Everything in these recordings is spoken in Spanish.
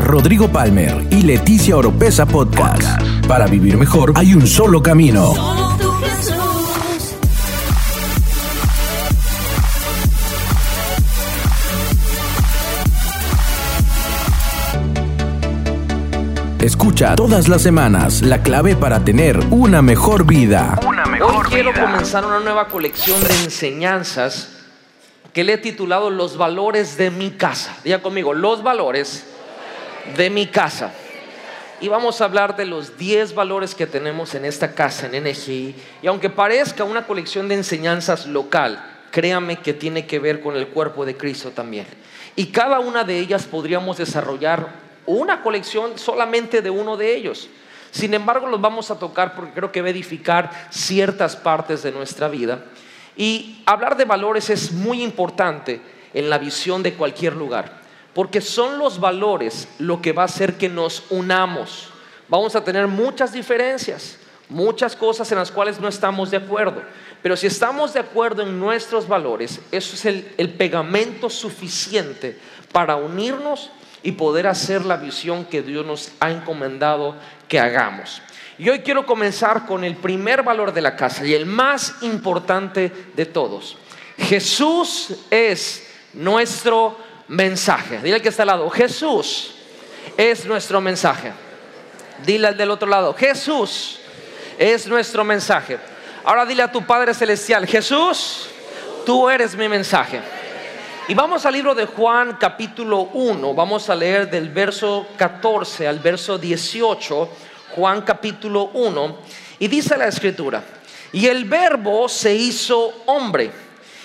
Rodrigo Palmer y Leticia Oropesa Podcast. Para vivir mejor hay un solo camino. Escucha todas las semanas la clave para tener una mejor vida. Hoy quiero comenzar una nueva colección de enseñanzas que le he titulado Los valores de mi casa. Diga conmigo, los valores de mi casa. Y vamos a hablar de los 10 valores que tenemos en esta casa, en NGI. Y aunque parezca una colección de enseñanzas local, créame que tiene que ver con el cuerpo de Cristo también. Y cada una de ellas podríamos desarrollar una colección solamente de uno de ellos. Sin embargo, los vamos a tocar porque creo que va a edificar ciertas partes de nuestra vida. Y hablar de valores es muy importante en la visión de cualquier lugar, porque son los valores lo que va a hacer que nos unamos. Vamos a tener muchas diferencias, muchas cosas en las cuales no estamos de acuerdo, pero si estamos de acuerdo en nuestros valores, eso es el, el pegamento suficiente para unirnos y poder hacer la visión que Dios nos ha encomendado que hagamos. Y hoy quiero comenzar con el primer valor de la casa y el más importante de todos. Jesús es nuestro mensaje. Dile al que está al lado, Jesús es nuestro mensaje. Dile al del otro lado, Jesús es nuestro mensaje. Ahora dile a tu Padre Celestial, Jesús, tú eres mi mensaje. Y vamos al libro de Juan capítulo 1, vamos a leer del verso 14 al verso 18, Juan capítulo 1, y dice la escritura, y el verbo se hizo hombre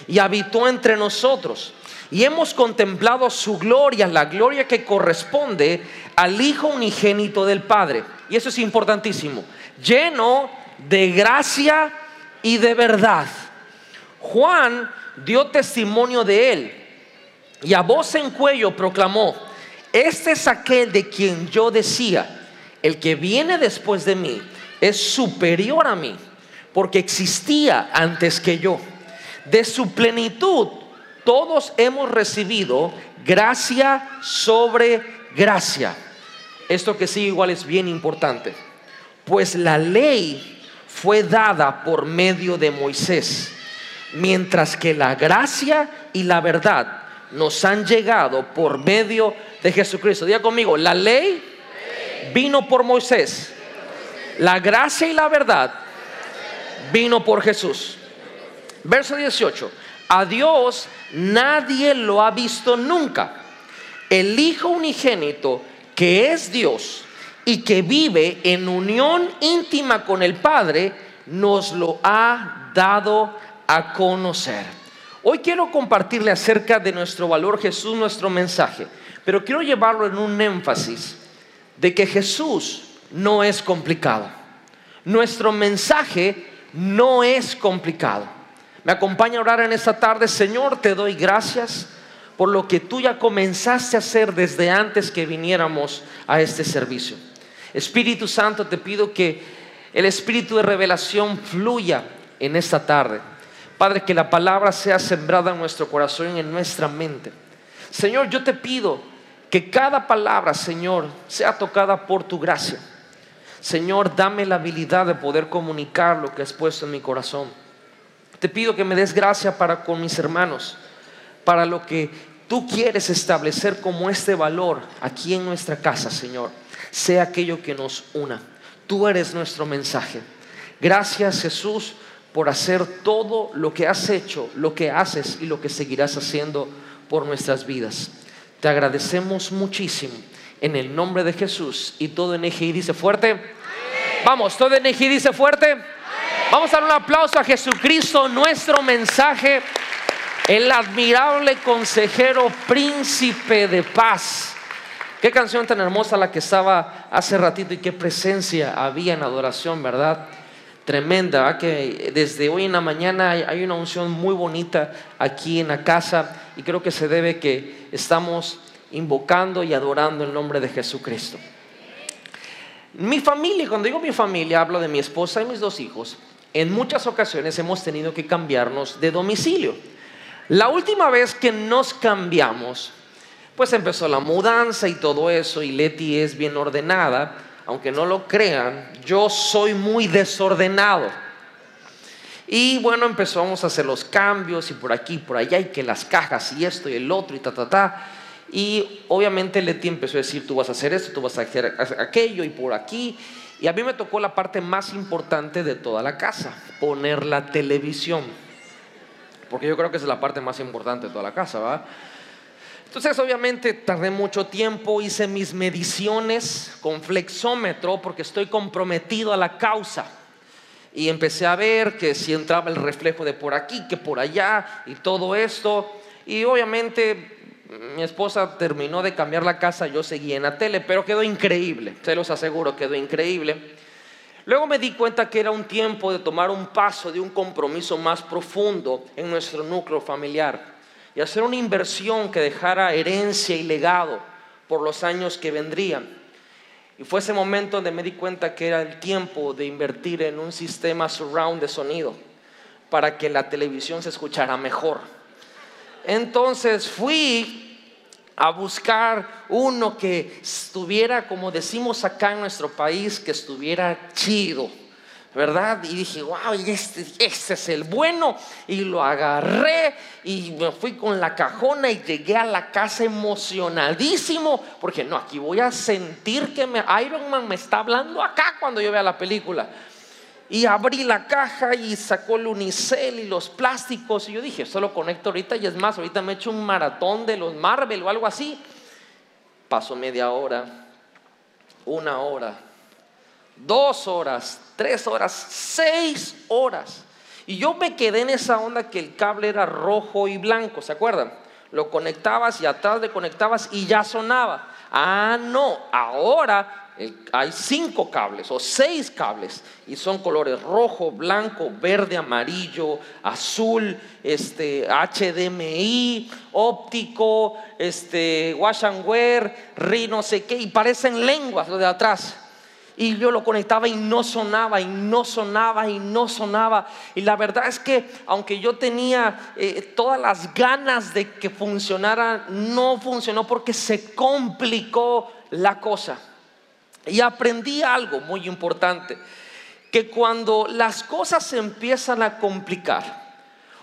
y habitó entre nosotros, y hemos contemplado su gloria, la gloria que corresponde al Hijo unigénito del Padre. Y eso es importantísimo, lleno de gracia y de verdad. Juan dio testimonio de él y a voz en cuello proclamó, este es aquel de quien yo decía, el que viene después de mí es superior a mí, porque existía antes que yo. De su plenitud todos hemos recibido gracia sobre gracia. Esto que sí igual es bien importante, pues la ley fue dada por medio de Moisés, mientras que la gracia y la verdad nos han llegado por medio de Jesucristo. Diga conmigo, la ley vino por Moisés. La gracia y la verdad vino por Jesús. Verso 18. A Dios nadie lo ha visto nunca. El Hijo unigénito, que es Dios y que vive en unión íntima con el Padre, nos lo ha dado a conocer. Hoy quiero compartirle acerca de nuestro valor Jesús, nuestro mensaje, pero quiero llevarlo en un énfasis de que Jesús no es complicado. Nuestro mensaje no es complicado. Me acompaña a orar en esta tarde, Señor, te doy gracias por lo que tú ya comenzaste a hacer desde antes que viniéramos a este servicio. Espíritu Santo, te pido que el espíritu de revelación fluya en esta tarde Padre, que la palabra sea sembrada en nuestro corazón y en nuestra mente. Señor, yo te pido que cada palabra, Señor, sea tocada por tu gracia. Señor, dame la habilidad de poder comunicar lo que has puesto en mi corazón. Te pido que me des gracia para con mis hermanos, para lo que tú quieres establecer como este valor aquí en nuestra casa, Señor, sea aquello que nos una. Tú eres nuestro mensaje. Gracias, Jesús por hacer todo lo que has hecho, lo que haces y lo que seguirás haciendo por nuestras vidas. Te agradecemos muchísimo en el nombre de Jesús y todo en EGI dice fuerte. Vamos, todo en EGI dice fuerte. Vamos a dar un aplauso a Jesucristo, nuestro mensaje, el admirable consejero, príncipe de paz. Qué canción tan hermosa la que estaba hace ratito y qué presencia había en adoración, ¿verdad? tremenda, que desde hoy en la mañana hay una unción muy bonita aquí en la casa y creo que se debe que estamos invocando y adorando el nombre de Jesucristo. Mi familia, cuando digo mi familia, hablo de mi esposa y mis dos hijos. En muchas ocasiones hemos tenido que cambiarnos de domicilio. La última vez que nos cambiamos, Pues empezó la mudanza y todo eso y Leti es bien ordenada. Aunque no lo crean, yo soy muy desordenado. Y bueno, empezamos a hacer los cambios y por aquí, y por allá, y que las cajas y esto y el otro y ta, ta, ta. Y obviamente Leti empezó a decir, tú vas a hacer esto, tú vas a hacer aquello y por aquí. Y a mí me tocó la parte más importante de toda la casa, poner la televisión. Porque yo creo que es la parte más importante de toda la casa, ¿va? Entonces obviamente tardé mucho tiempo, hice mis mediciones con flexómetro porque estoy comprometido a la causa. Y empecé a ver que si entraba el reflejo de por aquí, que por allá y todo esto. Y obviamente mi esposa terminó de cambiar la casa, yo seguí en la tele, pero quedó increíble, se los aseguro, quedó increíble. Luego me di cuenta que era un tiempo de tomar un paso de un compromiso más profundo en nuestro núcleo familiar y hacer una inversión que dejara herencia y legado por los años que vendrían. Y fue ese momento donde me di cuenta que era el tiempo de invertir en un sistema surround de sonido para que la televisión se escuchara mejor. Entonces fui a buscar uno que estuviera, como decimos acá en nuestro país, que estuviera chido. ¿verdad? Y dije, wow, este, este es el bueno. Y lo agarré y me fui con la cajona y llegué a la casa emocionadísimo, porque no, aquí voy a sentir que me, Iron Man me está hablando acá cuando yo vea la película. Y abrí la caja y sacó el unicel y los plásticos. Y yo dije, solo conecto ahorita y es más, ahorita me he hecho un maratón de los Marvel o algo así. Pasó media hora, una hora, dos horas, tres horas, seis horas. Y yo me quedé en esa onda que el cable era rojo y blanco, ¿se acuerdan? Lo conectabas y atrás de conectabas y ya sonaba. Ah, no, ahora hay cinco cables o seis cables y son colores rojo, blanco, verde, amarillo, azul, este, HDMI, óptico, este, wash and wear, ri, no sé qué, y parecen lenguas lo de atrás. Y yo lo conectaba y no sonaba, y no sonaba, y no sonaba. Y la verdad es que aunque yo tenía eh, todas las ganas de que funcionara, no funcionó porque se complicó la cosa. Y aprendí algo muy importante, que cuando las cosas se empiezan a complicar,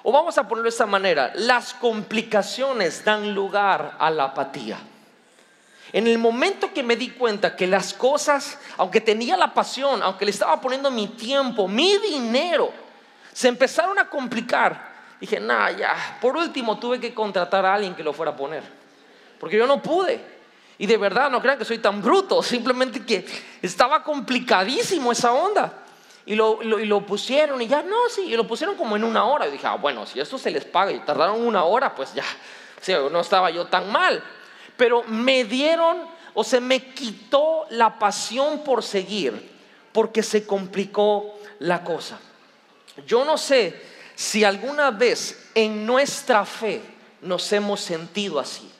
o vamos a ponerlo de esta manera, las complicaciones dan lugar a la apatía. En el momento que me di cuenta que las cosas, aunque tenía la pasión, aunque le estaba poniendo mi tiempo, mi dinero, se empezaron a complicar, dije, nada, ya, por último tuve que contratar a alguien que lo fuera a poner, porque yo no pude. Y de verdad, no crean que soy tan bruto, simplemente que estaba complicadísimo esa onda. Y lo, lo, pusieron y ya, no, sí, y lo pusieron como en una hora. Y dije, ah, bueno, si eso se les paga y tardaron una hora, pues ya, no estaba yo tan mal. Pero me dieron o se me quitó la pasión por seguir porque se complicó la cosa. Yo no sé si alguna vez en nuestra fe nos hemos sentido así.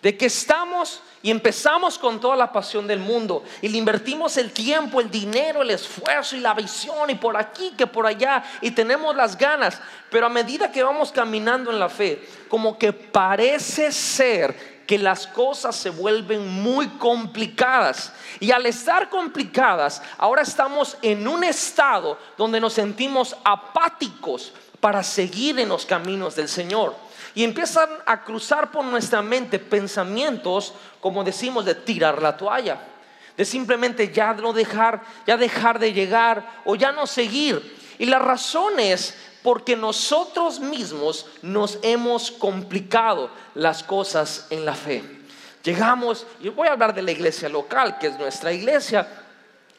De que estamos y empezamos con toda la pasión del mundo y le invertimos el tiempo, el dinero, el esfuerzo y la visión y por aquí que por allá y tenemos las ganas, pero a medida que vamos caminando en la fe, como que parece ser que las cosas se vuelven muy complicadas. Y al estar complicadas, ahora estamos en un estado donde nos sentimos apáticos para seguir en los caminos del Señor. Y empiezan a cruzar por nuestra mente pensamientos, como decimos, de tirar la toalla, de simplemente ya no dejar, ya dejar de llegar o ya no seguir. Y la razón es porque nosotros mismos nos hemos complicado las cosas en la fe. Llegamos, y voy a hablar de la iglesia local, que es nuestra iglesia,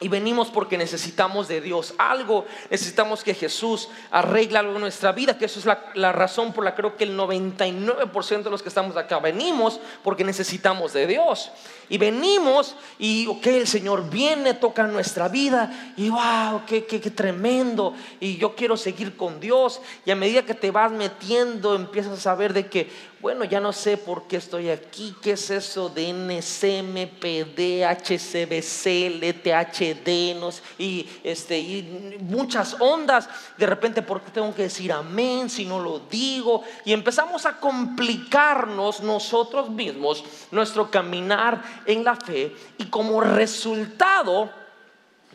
y venimos porque necesitamos de Dios algo, necesitamos que Jesús arregle algo en nuestra vida, que eso es la, razón por la que creo que el 99% de los que estamos acá venimos porque necesitamos de Dios. Y venimos y, ok, el Señor viene, toca nuestra vida y, wow, qué, qué, qué tremendo. Y yo quiero seguir con Dios. Y a medida que te vas metiendo, empiezas a saber de que, bueno, ya no sé por qué estoy aquí, qué es eso de NCM, PD, HCBC, LTHD, y, este, y muchas ondas. De repente, ¿por qué tengo que decir amén si no lo digo? Y empezamos a complicarnos nosotros mismos nuestro caminar en la fe y como resultado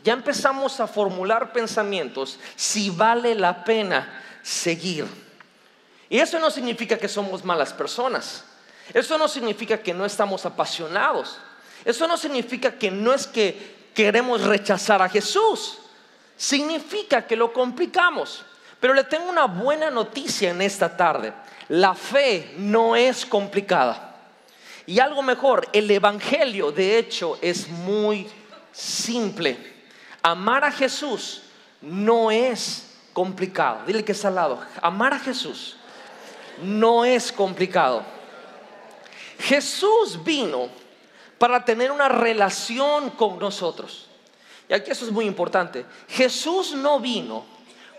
ya empezamos a formular pensamientos si vale la pena seguir. Y eso no significa que somos malas personas. Eso no significa que no estamos apasionados. Eso no significa que no es que queremos rechazar a Jesús. Significa que lo complicamos. Pero le tengo una buena noticia en esta tarde. La fe no es complicada. Y algo mejor, el Evangelio de hecho es muy simple. Amar a Jesús no es complicado. Dile que está al lado. Amar a Jesús no es complicado. Jesús vino para tener una relación con nosotros. Y aquí eso es muy importante. Jesús no vino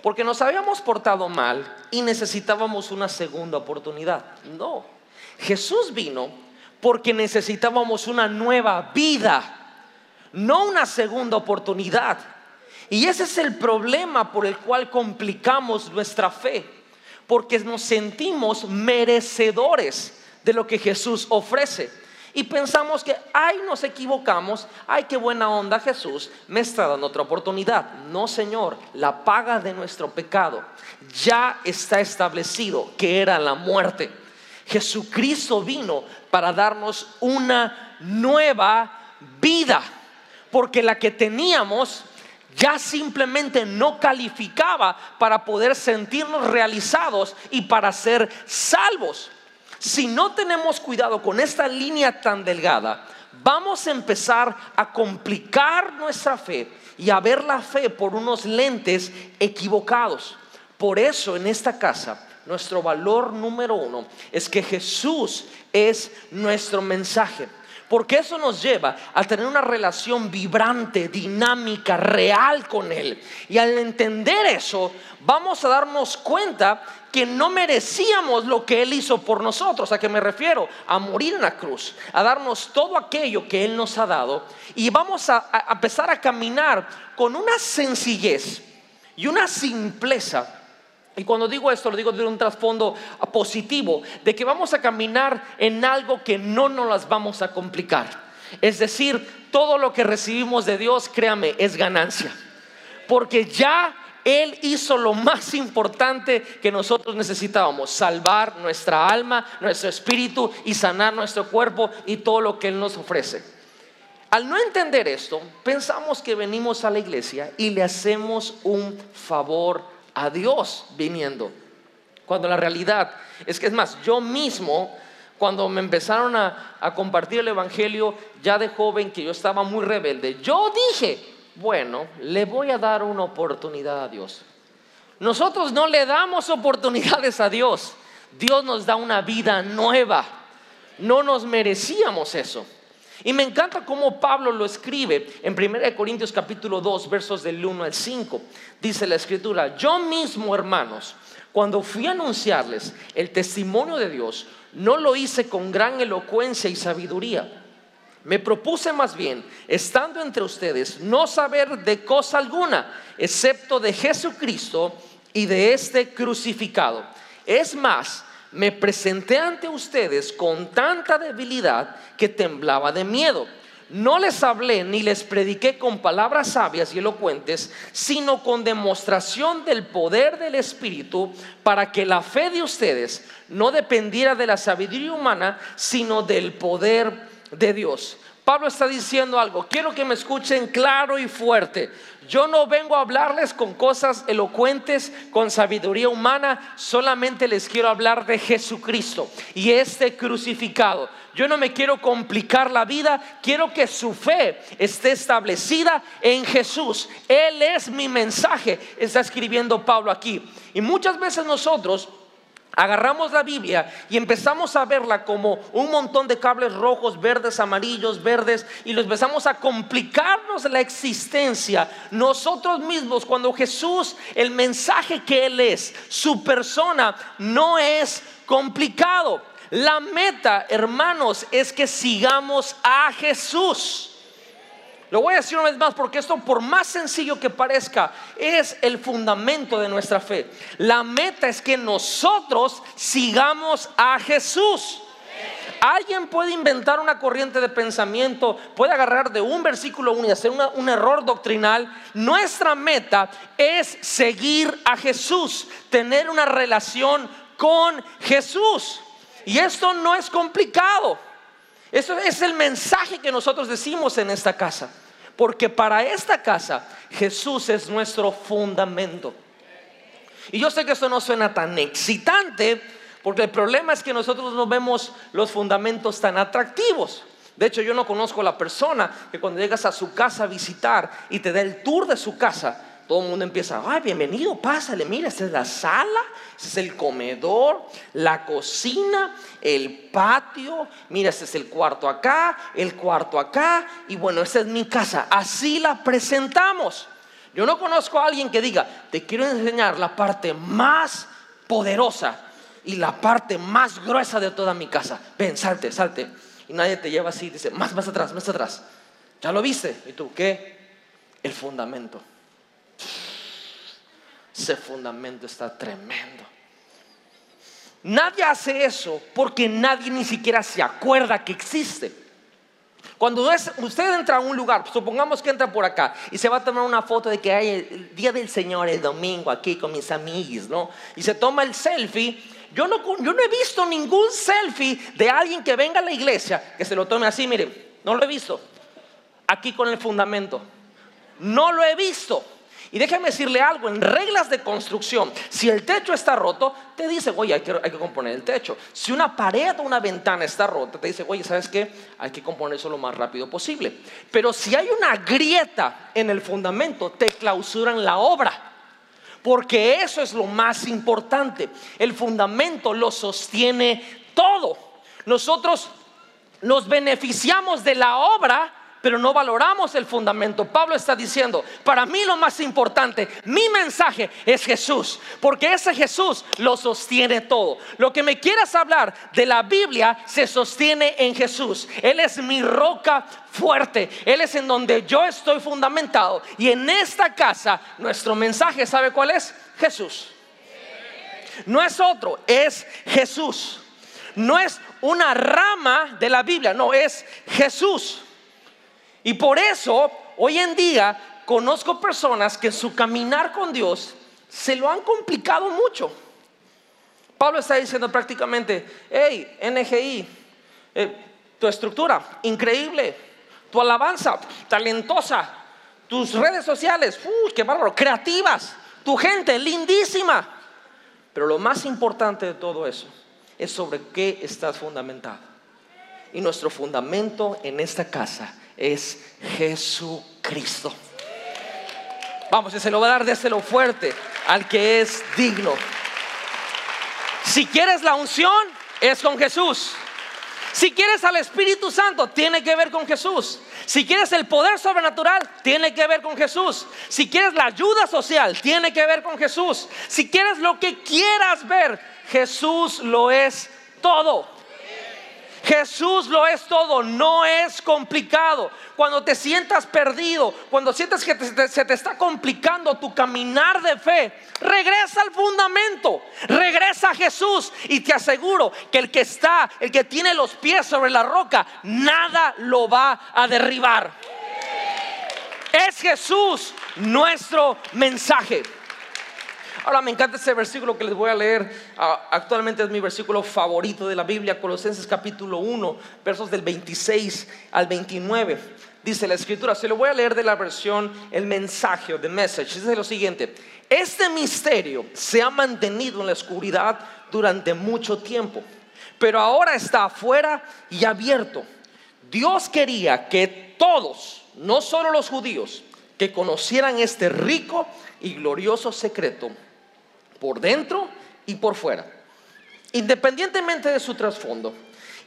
porque nos habíamos portado mal y necesitábamos una segunda oportunidad. No. Jesús vino porque necesitábamos una nueva vida, no una segunda oportunidad. Y ese es el problema por el cual complicamos nuestra fe porque nos sentimos merecedores de lo que Jesús ofrece. Y pensamos que, ay, nos equivocamos, ay, qué buena onda Jesús, me está dando otra oportunidad. No, Señor, la paga de nuestro pecado ya está establecido, que era la muerte. Jesucristo vino para darnos una nueva vida, porque la que teníamos ya simplemente no calificaba para poder sentirnos realizados y para ser salvos. Si no tenemos cuidado con esta línea tan delgada, vamos a empezar a complicar nuestra fe y a ver la fe por unos lentes equivocados. Por eso en esta casa, nuestro valor número uno es que Jesús es nuestro mensaje. Porque eso nos lleva a tener una relación vibrante, dinámica, real con Él. Y al entender eso, vamos a darnos cuenta que no merecíamos lo que Él hizo por nosotros. ¿A qué me refiero? A morir en la cruz, a darnos todo aquello que Él nos ha dado. Y vamos a, a empezar a caminar con una sencillez y una simpleza y cuando digo esto, lo digo de un trasfondo positivo, de que vamos a caminar en algo que no nos las vamos a complicar. Es decir, todo lo que recibimos de Dios, créame, es ganancia. Porque ya Él hizo lo más importante que nosotros necesitábamos, salvar nuestra alma, nuestro espíritu y sanar nuestro cuerpo y todo lo que Él nos ofrece. Al no entender esto, pensamos que venimos a la iglesia y le hacemos un favor a Dios viniendo. Cuando la realidad es que es más, yo mismo, cuando me empezaron a, a compartir el Evangelio, ya de joven, que yo estaba muy rebelde, yo dije, bueno, le voy a dar una oportunidad a Dios. Nosotros no le damos oportunidades a Dios. Dios nos da una vida nueva. No nos merecíamos eso. Y me encanta cómo Pablo lo escribe en 1 Corintios capítulo 2, versos del 1 al 5. Dice la escritura, yo mismo, hermanos, cuando fui a anunciarles el testimonio de Dios, no lo hice con gran elocuencia y sabiduría. Me propuse más bien, estando entre ustedes, no saber de cosa alguna, excepto de Jesucristo y de este crucificado. Es más, me presenté ante ustedes con tanta debilidad que temblaba de miedo. No les hablé ni les prediqué con palabras sabias y elocuentes, sino con demostración del poder del Espíritu, para que la fe de ustedes no dependiera de la sabiduría humana, sino del poder de Dios. Pablo está diciendo algo, quiero que me escuchen claro y fuerte. Yo no vengo a hablarles con cosas elocuentes, con sabiduría humana, solamente les quiero hablar de Jesucristo y este crucificado. Yo no me quiero complicar la vida, quiero que su fe esté establecida en Jesús. Él es mi mensaje, está escribiendo Pablo aquí. Y muchas veces nosotros agarramos la Biblia y empezamos a verla como un montón de cables rojos, verdes, amarillos, verdes, y lo empezamos a complicarnos la existencia nosotros mismos cuando Jesús, el mensaje que Él es, su persona, no es complicado. La meta, hermanos, es que sigamos a Jesús. Lo voy a decir una vez más porque esto, por más sencillo que parezca, es el fundamento de nuestra fe. La meta es que nosotros sigamos a Jesús. Alguien puede inventar una corriente de pensamiento, puede agarrar de un versículo uno y hacer un error doctrinal. Nuestra meta es seguir a Jesús, tener una relación con Jesús. Y esto no es complicado. Eso es el mensaje que nosotros decimos en esta casa. Porque para esta casa Jesús es nuestro fundamento. Y yo sé que esto no suena tan excitante, porque el problema es que nosotros no vemos los fundamentos tan atractivos. De hecho, yo no conozco a la persona que cuando llegas a su casa a visitar y te da el tour de su casa, todo el mundo empieza, ay, bienvenido, pásale, mira, esta es la sala, este es el comedor, la cocina, el patio, mira, este es el cuarto acá, el cuarto acá, y bueno, esta es mi casa. Así la presentamos. Yo no conozco a alguien que diga, te quiero enseñar la parte más poderosa y la parte más gruesa de toda mi casa. Ven, salte, salte. Y nadie te lleva así, dice, más, más atrás, más atrás. ¿Ya lo viste? ¿Y tú qué? El fundamento. Ese fundamento está tremendo. Nadie hace eso porque nadie ni siquiera se acuerda que existe. Cuando usted entra a un lugar, supongamos que entra por acá y se va a tomar una foto de que hay el día del Señor, el domingo, aquí con mis amigos, ¿no? Y se toma el selfie. Yo no, yo no he visto ningún selfie de alguien que venga a la iglesia que se lo tome así, mire, no lo he visto. Aquí con el fundamento. No lo he visto. Y déjame decirle algo, en reglas de construcción, si el techo está roto, te dice, oye, hay que, hay que componer el techo. Si una pared o una ventana está rota, te dice, oye, ¿sabes qué? Hay que componer eso lo más rápido posible. Pero si hay una grieta en el fundamento, te clausuran la obra. Porque eso es lo más importante. El fundamento lo sostiene todo. Nosotros nos beneficiamos de la obra pero no valoramos el fundamento. Pablo está diciendo, para mí lo más importante, mi mensaje es Jesús, porque ese Jesús lo sostiene todo. Lo que me quieras hablar de la Biblia se sostiene en Jesús. Él es mi roca fuerte, Él es en donde yo estoy fundamentado. Y en esta casa, nuestro mensaje, ¿sabe cuál es? Jesús. No es otro, es Jesús. No es una rama de la Biblia, no, es Jesús. Y por eso, hoy en día, conozco personas que su caminar con Dios se lo han complicado mucho. Pablo está diciendo prácticamente, hey, NGI, eh, tu estructura, increíble, tu alabanza, talentosa, tus redes sociales, uy, qué bárbaro, creativas, tu gente, lindísima. Pero lo más importante de todo eso es sobre qué estás fundamentado. Y nuestro fundamento en esta casa es Jesucristo. Vamos, y se lo va a dar desde lo fuerte al que es digno. Si quieres la unción, es con Jesús. Si quieres al Espíritu Santo, tiene que ver con Jesús. Si quieres el poder sobrenatural, tiene que ver con Jesús. Si quieres la ayuda social, tiene que ver con Jesús. Si quieres lo que quieras ver, Jesús lo es todo. Jesús lo es todo, no es complicado. Cuando te sientas perdido, cuando sientes que se te está complicando tu caminar de fe, regresa al fundamento, regresa a Jesús y te aseguro que el que está, el que tiene los pies sobre la roca, nada lo va a derribar. Es Jesús nuestro mensaje. Ahora me encanta ese versículo que les voy a leer. Ah, actualmente es mi versículo favorito de la Biblia, Colosenses capítulo 1, versos del 26 al 29. Dice la escritura, se lo voy a leer de la versión El mensaje The Message. Dice lo siguiente, este misterio se ha mantenido en la oscuridad durante mucho tiempo, pero ahora está afuera y abierto. Dios quería que todos, no solo los judíos, que conocieran este rico y glorioso secreto por dentro y por fuera. Independientemente de su trasfondo,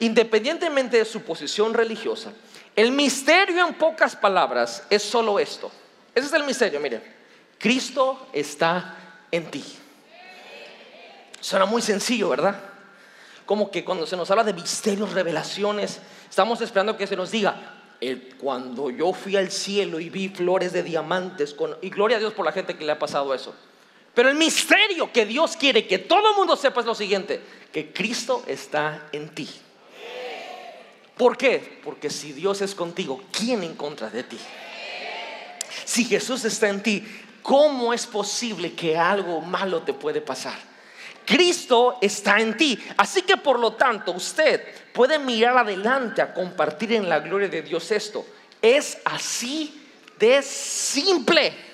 independientemente de su posición religiosa, el misterio en pocas palabras es solo esto. Ese es el misterio, mire. Cristo está en ti. Suena muy sencillo, ¿verdad? como que cuando se nos habla de misterios, revelaciones, estamos esperando que se nos diga, cuando yo fui al cielo y vi flores de diamantes, y gloria a Dios por la gente que le ha pasado eso. Pero el misterio que Dios quiere que todo el mundo sepa es lo siguiente, que Cristo está en ti. ¿Por qué? Porque si Dios es contigo, ¿quién en contra de ti? Si Jesús está en ti, ¿cómo es posible que algo malo te puede pasar? Cristo está en ti. Así que por lo tanto usted puede mirar adelante a compartir en la gloria de Dios esto. Es así de simple.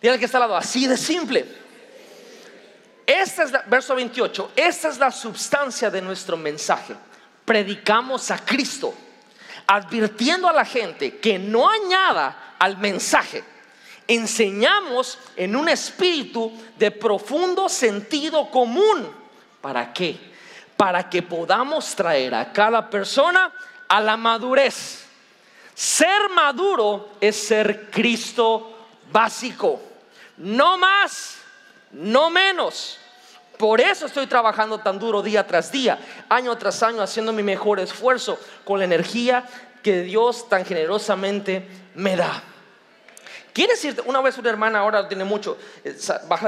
Dile que está al lado, así de simple. Este es, verso 28, esta es la sustancia de nuestro mensaje. Predicamos a Cristo, advirtiendo a la gente que no añada al mensaje enseñamos en un espíritu de profundo sentido común. ¿Para qué? Para que podamos traer a cada persona a la madurez. Ser maduro es ser Cristo básico. No más, no menos. Por eso estoy trabajando tan duro día tras día, año tras año, haciendo mi mejor esfuerzo con la energía que Dios tan generosamente me da. Quiere decir, una vez una hermana, ahora tiene mucho, eh,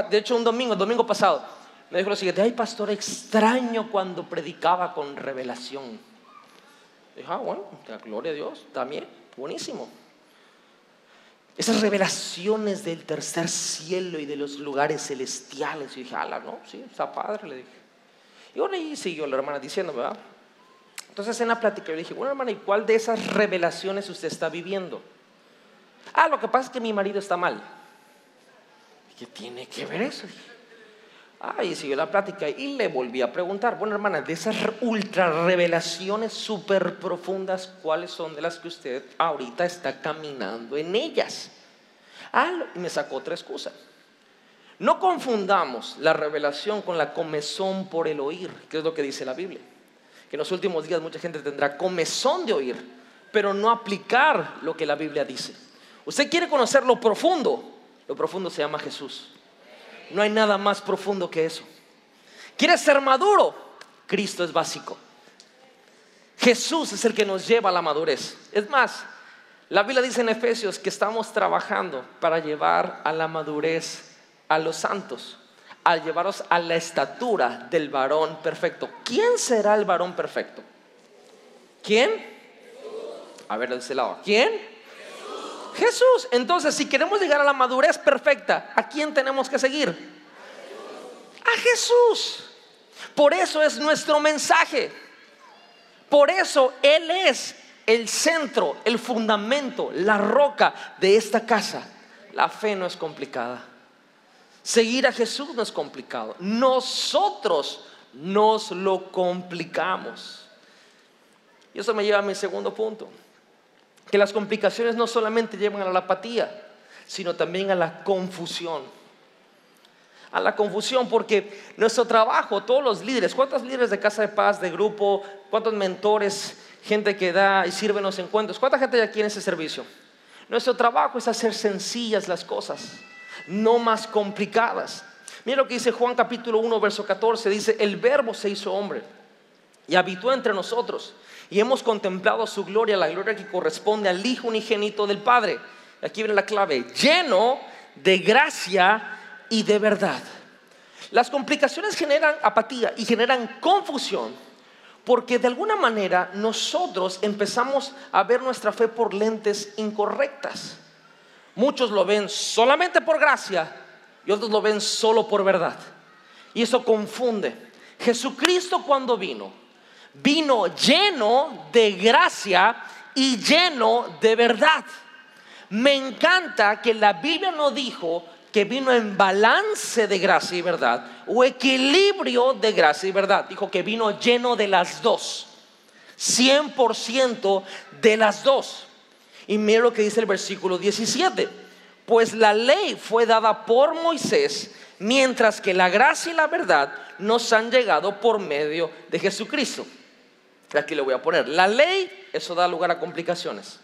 de hecho un domingo, el domingo pasado, me dijo lo siguiente, ay pastor, extraño cuando predicaba con revelación. Dije, ah, bueno, gloria a Dios, también, buenísimo. Esas revelaciones del tercer cielo y de los lugares celestiales. Y dije, ala, no, sí, está padre, le dije. Y bueno, y siguió la hermana diciendo, ¿verdad? Entonces en la plática yo le dije, bueno hermana, ¿y cuál de esas revelaciones usted está viviendo? Ah, lo que pasa es que mi marido está mal. ¿Qué tiene que ver eso? Ah, y siguió la plática y le volví a preguntar, bueno hermana, de esas ultra revelaciones súper profundas, ¿cuáles son de las que usted ahorita está caminando en ellas? Ah, y me sacó otra excusa. No confundamos la revelación con la comezón por el oír, que es lo que dice la Biblia. Que en los últimos días mucha gente tendrá comezón de oír, pero no aplicar lo que la Biblia dice. Usted quiere conocer lo profundo. Lo profundo se llama Jesús. No hay nada más profundo que eso. ¿Quiere ser maduro? Cristo es básico. Jesús es el que nos lleva a la madurez. Es más, la Biblia dice en Efesios que estamos trabajando para llevar a la madurez a los santos, a llevaros a la estatura del varón perfecto. ¿Quién será el varón perfecto? ¿Quién? A ver, ese lado. ¿Quién? Jesús. Entonces, si queremos llegar a la madurez perfecta, ¿a quién tenemos que seguir? A Jesús. Por eso es nuestro mensaje. Por eso Él es el centro, el fundamento, la roca de esta casa. La fe no es complicada. Seguir a Jesús no es complicado. Nosotros nos lo complicamos. Y eso me lleva a mi segundo punto que las complicaciones no solamente llevan a la apatía, sino también a la confusión. A la confusión, porque nuestro trabajo, todos los líderes, ¿cuántos líderes de casa de paz, de grupo, cuántos mentores, gente que da y sirve en los encuentros, cuánta gente hay aquí en ese servicio? Nuestro trabajo es hacer sencillas las cosas, no más complicadas. Mira lo que dice Juan capítulo 1, verso 14, dice, el verbo se hizo hombre y habitó entre nosotros y hemos contemplado su gloria, la gloria que corresponde al Hijo unigénito del Padre. Aquí viene la clave, lleno de gracia y de verdad. Las complicaciones generan apatía y generan confusión porque de alguna manera nosotros empezamos a ver nuestra fe por lentes incorrectas. Muchos lo ven solamente por gracia y otros lo ven solo por verdad. Y eso confunde. Jesucristo cuando vino vino lleno de gracia y lleno de verdad. Me encanta que la Biblia no dijo que vino en balance de gracia y verdad o equilibrio de gracia y verdad. Dijo que vino lleno de las dos. 100% de las dos. Y mira lo que dice el versículo 17. Pues la ley fue dada por Moisés, mientras que la gracia y la verdad nos han llegado por medio de Jesucristo. Aquí le voy a poner. La ley, eso da lugar a complicaciones.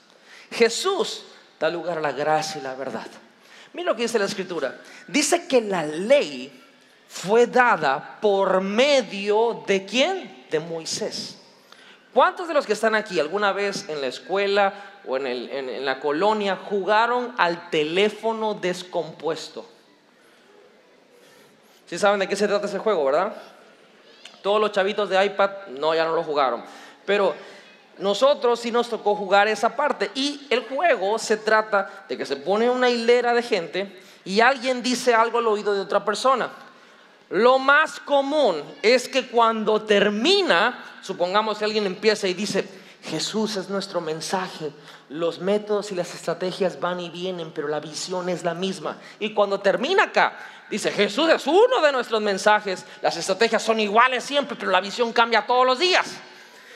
Jesús da lugar a la gracia y la verdad. Mira lo que dice la escritura. Dice que la ley fue dada por medio de quién? De Moisés. ¿Cuántos de los que están aquí alguna vez en la escuela o en, la colonia jugaron al teléfono descompuesto? ¿Sí saben de qué se trata ese juego, verdad? Todos los chavitos de iPad, no, ya no lo jugaron. Pero nosotros sí nos tocó jugar esa parte. Y el juego se trata de que se pone una hilera de gente y alguien dice algo al oído de otra persona. Lo más común es que cuando termina, supongamos que alguien empieza y dice, Jesús es nuestro mensaje, los métodos y las estrategias van y vienen, pero la visión es la misma. Y cuando termina acá, dice, Jesús es uno de nuestros mensajes, las estrategias son iguales siempre, pero la visión cambia todos los días.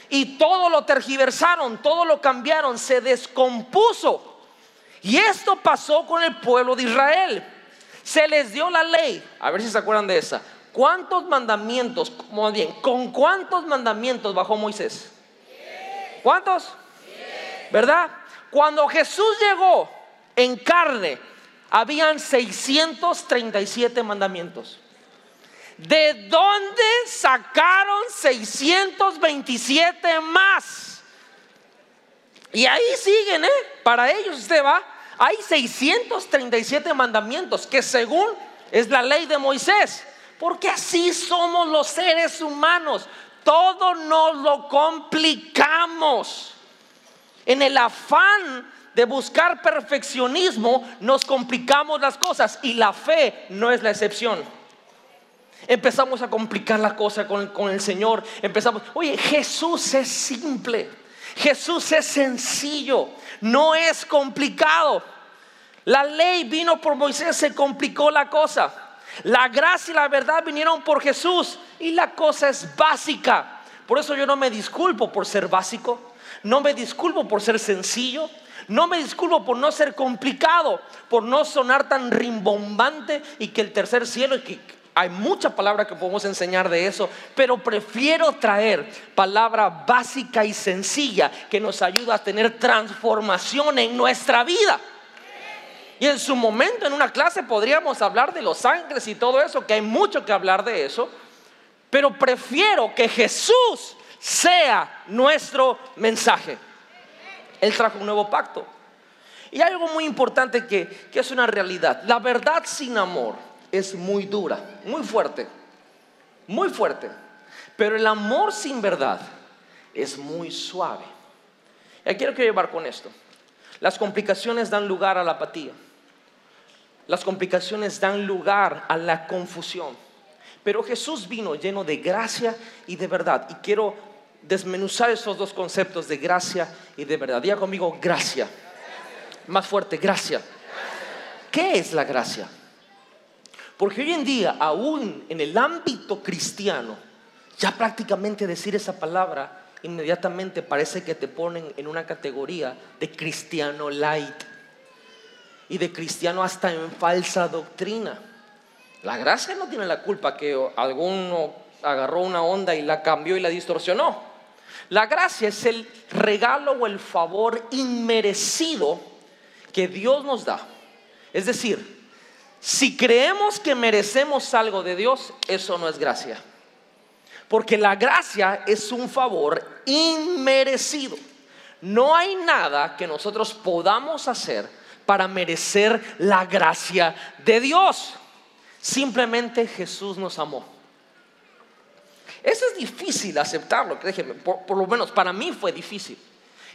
Y todo lo tergiversaron, todo lo cambiaron, se descompuso. Y esto pasó con el pueblo de Israel. Se les dio la ley. A ver si se acuerdan de esa. ¿Cuántos mandamientos, bien, con cuántos mandamientos bajó Moisés? ¿Cuántos? ¿Verdad? Cuando Jesús llegó en carne, habían 637 mandamientos. ¿De dónde sacaron 627 más? Y ahí siguen, ¿eh? Para ellos usted va hay 637 mandamientos que según es la ley de Moisés, porque así somos los seres humanos. Todo nos lo complicamos. En el afán de buscar perfeccionismo nos complicamos las cosas y la fe no es la excepción. Empezamos a complicar la cosa con, con el Señor. Empezamos, oye, Jesús es simple. Jesús es sencillo, no es complicado. La ley vino por Moisés, se complicó la cosa. La gracia y la verdad vinieron por Jesús y la cosa es básica. Por eso yo no me disculpo por ser básico, no me disculpo por ser sencillo, no me disculpo por no ser complicado, por no sonar tan rimbombante y que el tercer cielo, que hay mucha palabra que podemos enseñar de eso, pero prefiero traer palabra básica y sencilla que nos ayuda a tener transformación en nuestra vida. Y en su momento en una clase podríamos hablar de los ángeles y todo eso, que hay mucho que hablar de eso, pero prefiero que Jesús sea nuestro mensaje. Él trajo un nuevo pacto. Y hay algo muy importante que, que es una realidad. La verdad sin amor es muy dura, muy fuerte, muy fuerte. Pero el amor sin verdad es muy suave. Y quiero que llevar con esto. Las complicaciones dan lugar a la apatía. Las complicaciones dan lugar a la confusión. Pero Jesús vino lleno de gracia y de verdad. Y quiero desmenuzar esos dos conceptos de gracia y de verdad. Diga conmigo, gracia. Más fuerte, gracia. ¿Qué es la gracia? Porque hoy en día, aún en el ámbito cristiano, ya prácticamente decir esa palabra inmediatamente parece que te ponen en una categoría de cristiano light y de cristiano hasta en falsa doctrina. La gracia no tiene la culpa que alguno agarró una onda y la cambió y la distorsionó. La gracia es el regalo o el favor inmerecido que Dios nos da. Es decir, si creemos que merecemos algo de Dios, eso no es gracia. Porque la gracia es un favor inmerecido. No hay nada que nosotros podamos hacer para merecer la gracia de Dios. Simplemente Jesús nos amó. Eso es difícil aceptarlo, déjeme, por, por lo menos para mí fue difícil.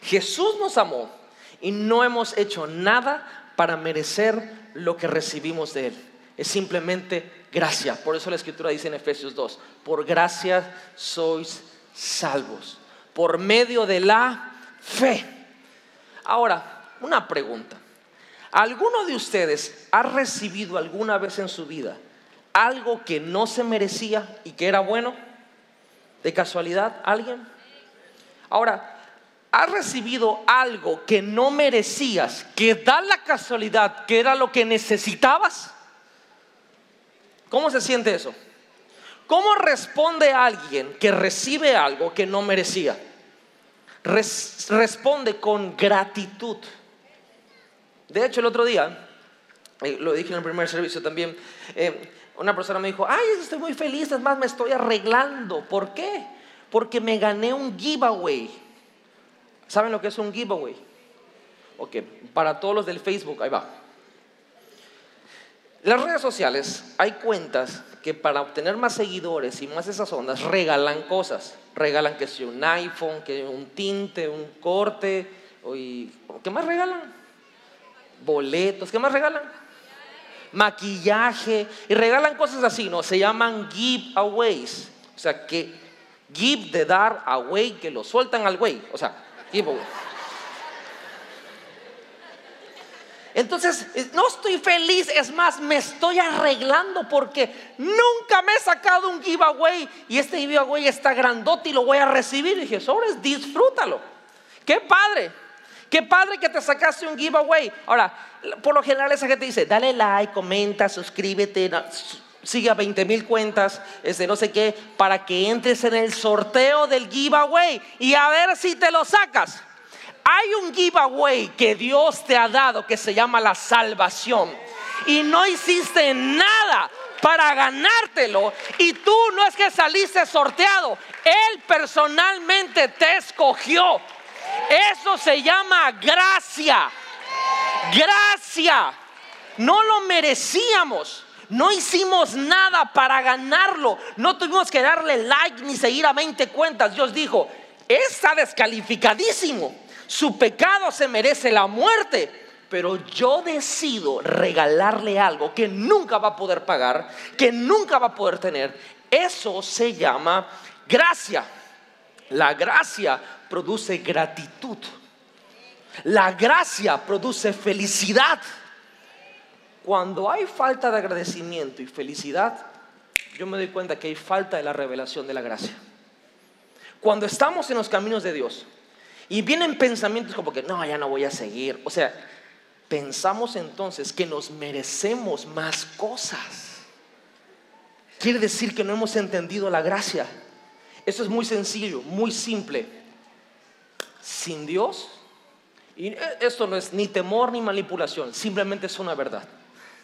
Jesús nos amó y no hemos hecho nada para merecer lo que recibimos de Él. Es simplemente gracia. Por eso la escritura dice en Efesios 2, por gracia sois salvos, por medio de la fe. Ahora, una pregunta. ¿Alguno de ustedes ha recibido alguna vez en su vida algo que no se merecía y que era bueno? ¿De casualidad alguien? Ahora, ¿has recibido algo que no merecías, que da la casualidad que era lo que necesitabas? ¿Cómo se siente eso? ¿Cómo responde alguien que recibe algo que no merecía? responde con gratitud. De hecho, el otro día eh, lo dije en el primer servicio también, eh, una persona me dijo, ay, estoy muy feliz, es más, me estoy arreglando. ¿Por qué? Porque me gané un giveaway. ¿Saben lo que es un giveaway? Ok, para todos los del Facebook, ahí va. Las redes sociales, hay cuentas que para obtener más seguidores y más esas ondas regalan cosas. Regalan que sea un iPhone, que un tinte, un corte. Y, ¿Qué más regalan? Boletos. ¿Qué más regalan? Maquillaje. Y regalan cosas así, ¿no? Se llaman giveaways. O sea, que give de dar away, que lo sueltan al güey. O sea, giveaway. Entonces, no estoy feliz, es más, me estoy arreglando porque nunca me he sacado un giveaway y este giveaway está grandote y lo voy a recibir. Y dije, sobres, disfrútalo. Qué padre, qué padre que te sacaste un giveaway. Ahora, por lo general esa gente dice, dale like, comenta, suscríbete, sigue a 20 mil cuentas, este, no sé qué, para que entres en el sorteo del giveaway y a ver si te lo sacas. Hay un giveaway que Dios te ha dado que se llama la salvación. Y no hiciste nada para ganártelo. Y tú no es que saliste sorteado. Él personalmente te escogió. Eso se llama gracia. Gracia. No lo merecíamos. No hicimos nada para ganarlo. No tuvimos que darle like ni seguir a 20 cuentas. Dios dijo, está descalificadísimo su pecado se merece la muerte. Pero yo decido regalarle algo que nunca va a poder pagar, que nunca va a poder tener. Eso se llama gracia. La gracia produce gratitud. La gracia produce felicidad. Cuando hay falta de agradecimiento y felicidad, yo me doy cuenta que hay falta de la revelación de la gracia. Cuando estamos en los caminos de Dios, y vienen pensamientos como que, no, ya no voy a seguir. O sea, pensamos entonces que nos merecemos más cosas. Quiere decir que no hemos entendido la gracia. Eso es muy sencillo, muy simple. Sin Dios, y esto no es ni temor ni manipulación, simplemente es una verdad.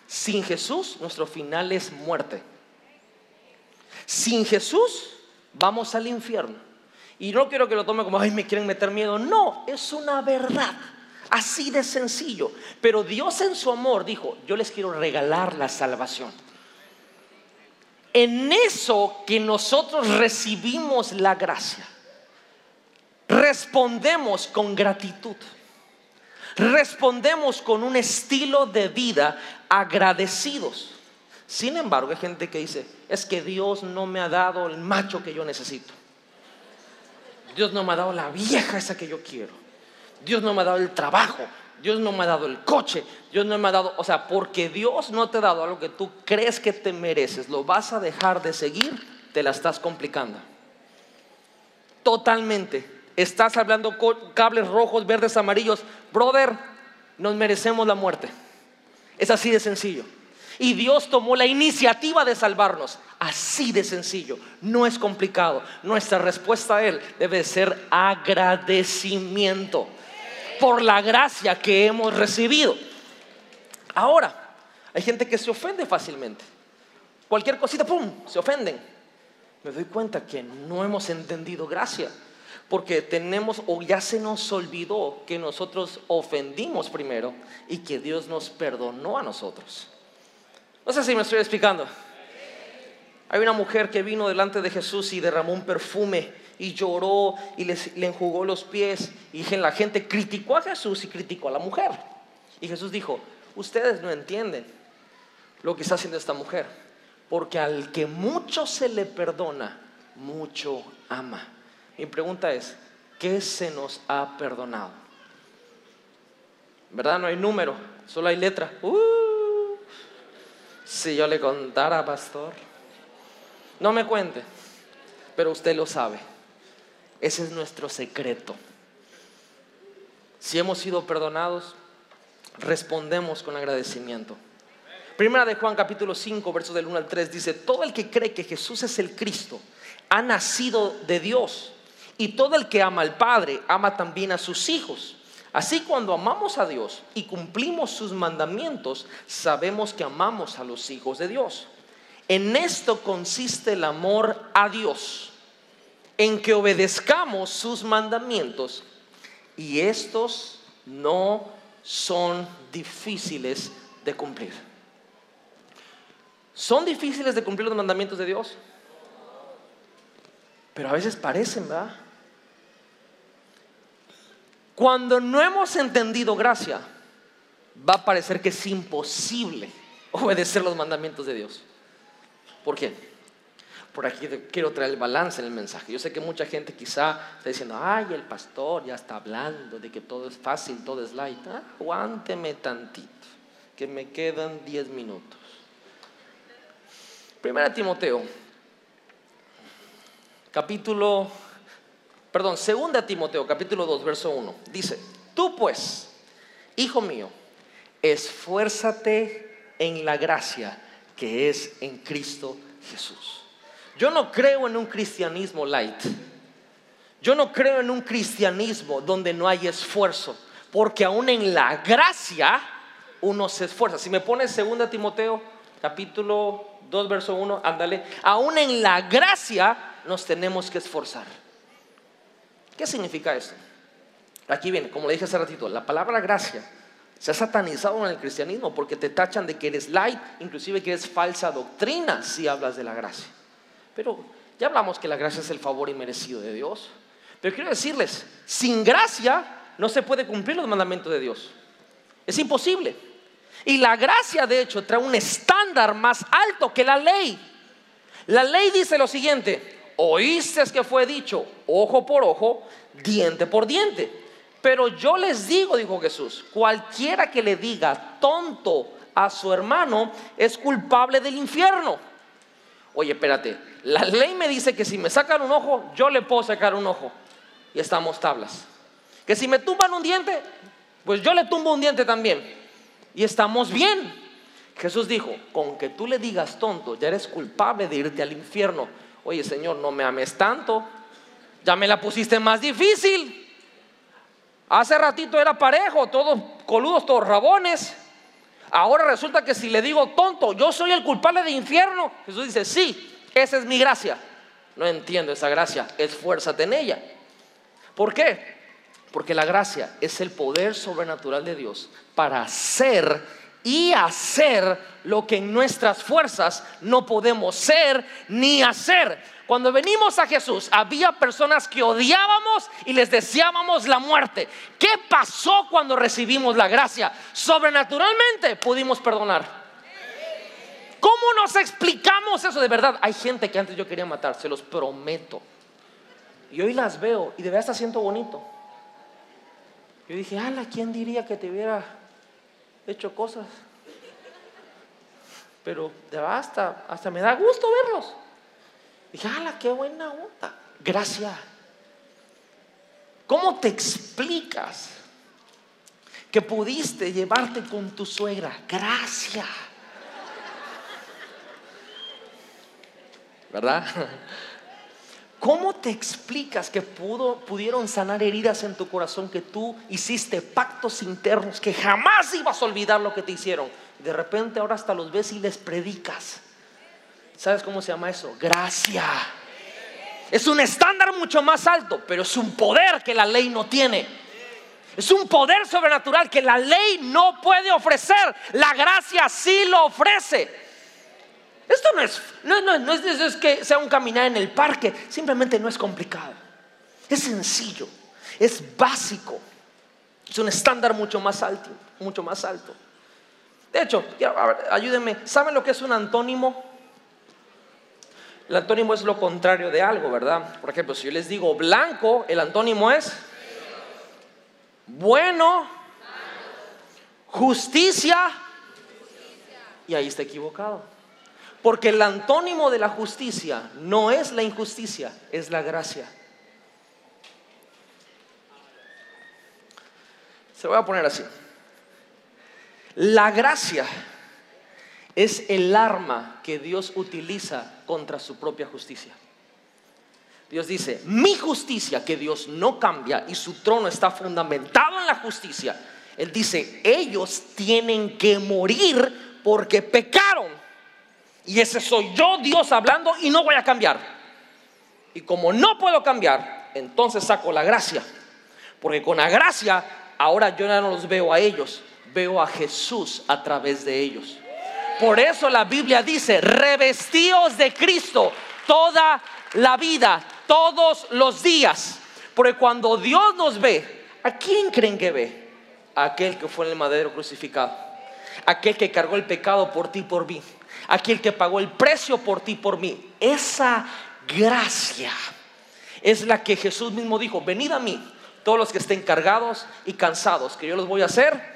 Sin Jesús, nuestro final es muerte. Sin Jesús, vamos al infierno. Y no quiero que lo tome como, ay, me quieren meter miedo. No, es una verdad. Así de sencillo. Pero Dios en su amor dijo, yo les quiero regalar la salvación. En eso que nosotros recibimos la gracia, respondemos con gratitud. Respondemos con un estilo de vida agradecidos. Sin embargo, hay gente que dice, es que Dios no me ha dado el macho que yo necesito. Dios no me ha dado la vieja esa que yo quiero. Dios no me ha dado el trabajo. Dios no me ha dado el coche. Dios no me ha dado, o sea, porque Dios no te ha dado algo que tú crees que te mereces, lo vas a dejar de seguir, te la estás complicando. Totalmente. Estás hablando con cables rojos, verdes, amarillos. Brother, nos merecemos la muerte. Es así de sencillo. Y Dios tomó la iniciativa de salvarnos. Así de sencillo. No es complicado. Nuestra respuesta a Él debe ser agradecimiento por la gracia que hemos recibido. Ahora, hay gente que se ofende fácilmente. Cualquier cosita, ¡pum!, se ofenden. Me doy cuenta que no hemos entendido gracia. Porque tenemos o ya se nos olvidó que nosotros ofendimos primero y que Dios nos perdonó a nosotros. No sé si me estoy explicando. Hay una mujer que vino delante de Jesús y derramó un perfume y lloró y le, enjugó los pies. Y la gente criticó a Jesús y criticó a la mujer. Y Jesús dijo, ustedes no entienden lo que está haciendo esta mujer. Porque al que mucho se le perdona, mucho ama. Mi pregunta es, ¿qué se nos ha perdonado? ¿Verdad? No hay número, solo hay letra. Uh. Si yo le contara, pastor, no me cuente, pero usted lo sabe. Ese es nuestro secreto. Si hemos sido perdonados, respondemos con agradecimiento. Primera de Juan capítulo 5, versos del 1 al 3 dice, todo el que cree que Jesús es el Cristo ha nacido de Dios. Y todo el que ama al Padre ama también a sus hijos. Así cuando amamos a Dios y cumplimos sus mandamientos, sabemos que amamos a los hijos de Dios. En esto consiste el amor a Dios, en que obedezcamos sus mandamientos y estos no son difíciles de cumplir. ¿Son difíciles de cumplir los mandamientos de Dios? Pero a veces parecen, ¿verdad? Cuando no hemos entendido gracia, va a parecer que es imposible obedecer los mandamientos de Dios. ¿Por qué? Por aquí quiero traer el balance en el mensaje. Yo sé que mucha gente quizá está diciendo, ay, el pastor ya está hablando de que todo es fácil, todo es light. Ah, aguánteme tantito, que me quedan 10 minutos. Primera Timoteo, capítulo perdón, segunda Timoteo, capítulo 2, verso 1. Dice, tú pues, hijo mío, esfuérzate en la gracia que es en Cristo Jesús. Yo no creo en un cristianismo light. Yo no creo en un cristianismo donde no hay esfuerzo, porque aún en la gracia uno se esfuerza. Si me pones segunda Timoteo, capítulo 2, verso 1, ándale, aún en la gracia nos tenemos que esforzar. ¿Qué significa esto? Aquí viene, como le dije hace ratito, la palabra gracia se ha satanizado en el cristianismo porque te tachan de que eres light, inclusive que eres falsa doctrina si hablas de la gracia. Pero ya hablamos que la gracia es el favor inmerecido de Dios. Pero quiero decirles, sin gracia no se puede cumplir los mandamientos de Dios. Es imposible. Y la gracia, de hecho, trae un estándar más alto que la ley. La ley dice lo siguiente, oíste que fue dicho ojo por ojo, diente por diente. Pero yo les digo, dijo Jesús, cualquiera que le diga tonto a su hermano es culpable del infierno. Oye, espérate, la ley me dice que si me sacan un ojo, yo le puedo sacar un ojo. Y estamos tablas. Que si me tumban un diente, pues yo le tumbo un diente también. Y estamos bien. Jesús dijo, con que tú le digas tonto, ya eres culpable de irte al infierno oye Señor, no me ames tanto, ya me la pusiste más difícil. Hace ratito era parejo, todos coludos, todos rabones. Ahora resulta que si le digo tonto, yo soy el culpable de infierno. Jesús dice, sí, esa es mi gracia. No entiendo esa gracia, esfuérzate en ella. ¿Por qué? Porque la gracia es el poder sobrenatural de Dios para hacer y hacer lo que en nuestras fuerzas no podemos ser ni hacer. Cuando venimos a Jesús, había personas que odiábamos y les deseábamos la muerte. ¿Qué pasó cuando recibimos la gracia? Sobrenaturalmente pudimos perdonar. ¿Cómo nos explicamos eso de verdad? Hay gente que antes yo quería matar, se los prometo. Y hoy las veo y de verdad está siento bonito. Yo dije, ala, ¿quién diría que te hubiera hecho cosas. Pero de hasta, hasta me da gusto verlos. ¡Hala, qué buena onda! Gracias. ¿Cómo te explicas que pudiste llevarte con tu suegra? Gracias. ¿Verdad? ¿Cómo te explicas que pudo, pudieron sanar heridas en tu corazón que tú hiciste pactos internos que jamás ibas a olvidar lo que te hicieron? De repente ahora hasta los ves y les predicas. ¿Sabes cómo se llama eso? Gracia. Es un estándar mucho más alto, pero es un poder que la ley no tiene. Es un poder sobrenatural que la ley no puede ofrecer. La gracia sí lo ofrece. Esto no es, no, es, que sea un caminar en el parque, simplemente no es complicado. Es sencillo, es básico. Es un estándar mucho más alto, mucho más alto. De hecho, ayúdenme, ¿saben lo que es un antónimo? El antónimo es lo contrario de algo, ¿verdad? Por ejemplo, si yo les digo blanco, el antónimo es bueno, justicia, y ahí está equivocado. Porque el antónimo de la justicia no es la injusticia, es la gracia. Se lo voy a poner así. La gracia es el arma que Dios utiliza contra su propia justicia. Dios dice, mi justicia, que Dios no cambia y su trono está fundamentado en la justicia. Él dice, ellos tienen que morir porque pecaron. Y ese soy yo, Dios, hablando y no voy a cambiar. Y como no puedo cambiar, entonces saco la gracia. Porque con la gracia, ahora yo ya no los veo a ellos, veo a Jesús a través de ellos. Por eso la Biblia dice, revestíos de Cristo toda la vida, todos los días. Porque cuando Dios nos ve, ¿a quién creen que ve? A aquel que fue en el madero crucificado. Aquel que cargó el pecado por ti y por mí. Aquel que pagó el precio por ti y por mí. Esa gracia es la que Jesús mismo dijo, venid a mí, todos los que estén cargados y cansados, que yo los voy a hacer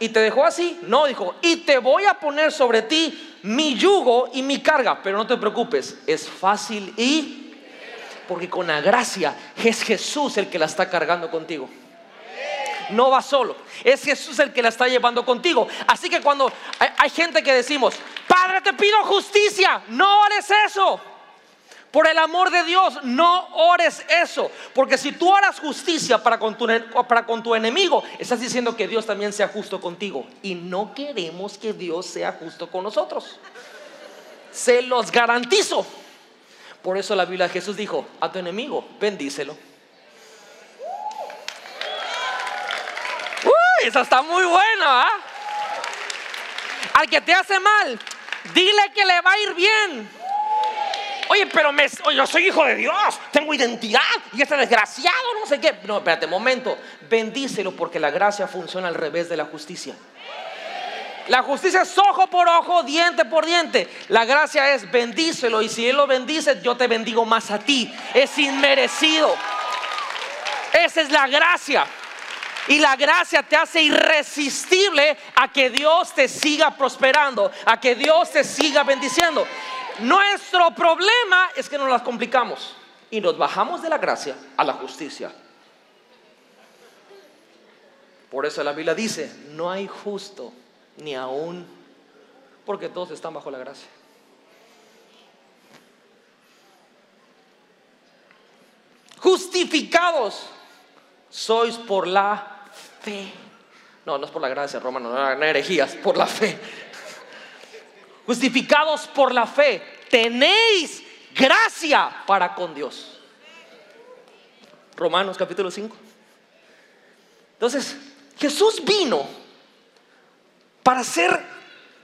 y te dejó así. No, dijo, y te voy a poner sobre ti mi yugo y mi carga. Pero no te preocupes, es fácil y... Porque con la gracia es Jesús el que la está cargando contigo. No va solo, es Jesús el que la está llevando contigo. Así que cuando hay, gente que decimos, Padre, te pido justicia, no haces eso. Por el amor de Dios, no ores eso. Porque si tú harás justicia para con, tu, para con tu enemigo, estás diciendo que Dios también sea justo contigo. Y no queremos que Dios sea justo con nosotros. Se los garantizo. Por eso la Biblia Jesús dijo, a tu enemigo, bendícelo. Uy, esa está muy buena. ¿ah? Al que te hace mal, dile que le va a ir bien. Oye, pero yo soy hijo de Dios, tengo identidad y este desgraciado no sé qué. No, espérate, momento. Bendícelo porque la gracia funciona al revés de la justicia. La justicia es ojo por ojo, diente por diente. La gracia es bendícelo y si Él lo bendice, yo te bendigo más a ti. Es inmerecido. Esa es la gracia. Y la gracia te hace irresistible a que Dios te siga prosperando, a que Dios te siga bendiciendo. Nuestro problema es que nos las complicamos y nos bajamos de la gracia a la justicia. Por eso la Biblia dice, no hay justo ni aún, porque todos están bajo la gracia. Justificados sois por la fe. No, no es por la gracia, Romano, no, no herejías, por la fe justificados por la fe, tenéis gracia para con Dios. Romanos capítulo 5. Entonces, Jesús vino para ser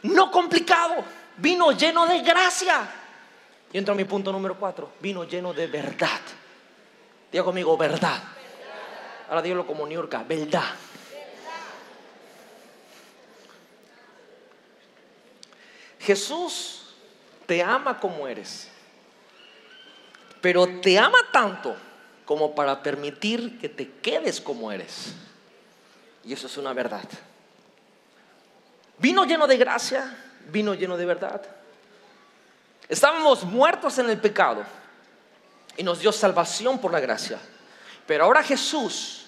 no complicado, vino lleno de gracia. Y entro a mi punto número 4, vino lleno de verdad. Diga conmigo, verdad. Ahora dígalo como New York, verdad. Jesús te ama como eres, pero te ama tanto como para permitir que te quedes como eres. Y eso es una verdad. Vino lleno de gracia, vino lleno de verdad. Estábamos muertos en el pecado y nos dio salvación por la gracia. Pero ahora Jesús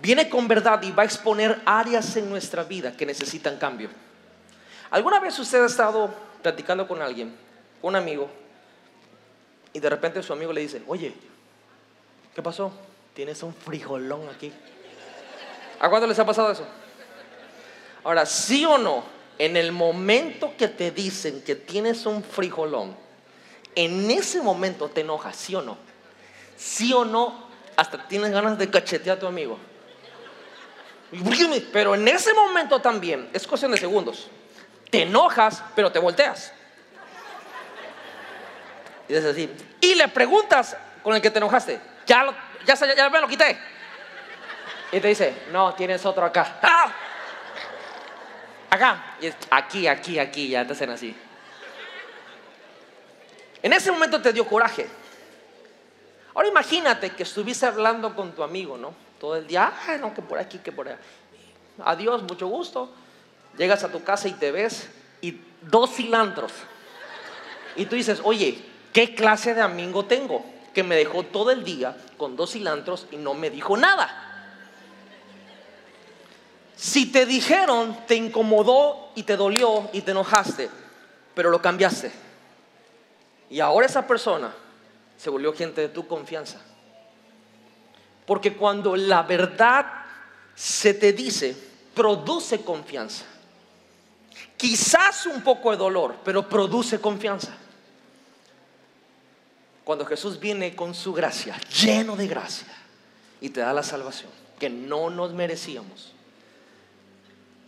viene con verdad y va a exponer áreas en nuestra vida que necesitan cambio. ¿Alguna vez usted ha estado platicando con alguien, con un amigo, y de repente su amigo le dice, oye, ¿qué pasó? Tienes un frijolón aquí. ¿A cuánto les ha pasado eso? Ahora, sí o no, en el momento que te dicen que tienes un frijolón, en ese momento te enojas, sí o no. Sí o no, hasta tienes ganas de cachetear a tu amigo. Pero en ese momento también, es cuestión de segundos te enojas, pero te volteas. Y dices así. Y le preguntas con el que te enojaste, ya, lo, ya, ya, me lo quité. Y te dice, no, tienes otro acá. ¡Ah! Acá. Y es aquí, aquí, aquí, ya te hacen así. En ese momento te dio coraje. Ahora imagínate que estuviste hablando con tu amigo, ¿no? Todo el día, ah, no, que por aquí, que por allá. Adiós, mucho gusto. Llegas a tu casa y te ves y dos cilantros. Y tú dices, oye, ¿qué clase de amigo tengo? Que me dejó todo el día con dos cilantros y no me dijo nada. Si te dijeron, te incomodó y te dolió y te enojaste, pero lo cambiaste. Y ahora esa persona se volvió gente de tu confianza. Porque cuando la verdad se te dice, produce confianza. Quizás un poco de dolor, pero produce confianza. Cuando Jesús viene con su gracia, lleno de gracia, y te da la salvación, que no nos merecíamos,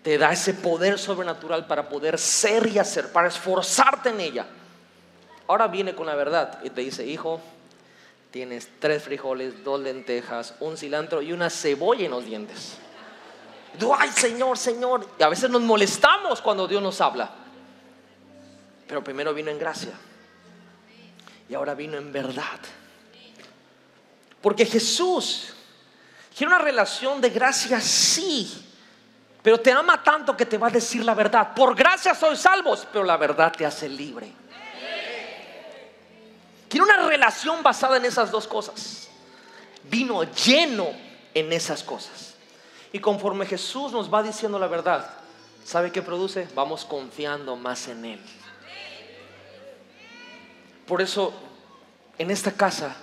te da ese poder sobrenatural para poder ser y hacer, para esforzarte en ella. Ahora viene con la verdad y te dice, hijo, tienes tres frijoles, dos lentejas, un cilantro y una cebolla en los dientes. Ay Señor, Señor. Y a veces nos molestamos cuando Dios nos habla. Pero primero vino en gracia. Y ahora vino en verdad. Porque Jesús quiere una relación de gracia, sí. Pero te ama tanto que te va a decir la verdad. Por gracia soy salvos, pero la verdad te hace libre. Quiere una relación basada en esas dos cosas. Vino lleno en esas cosas. Y conforme Jesús nos va diciendo la verdad, ¿sabe qué produce? Vamos confiando más en Él. Por eso, en esta casa,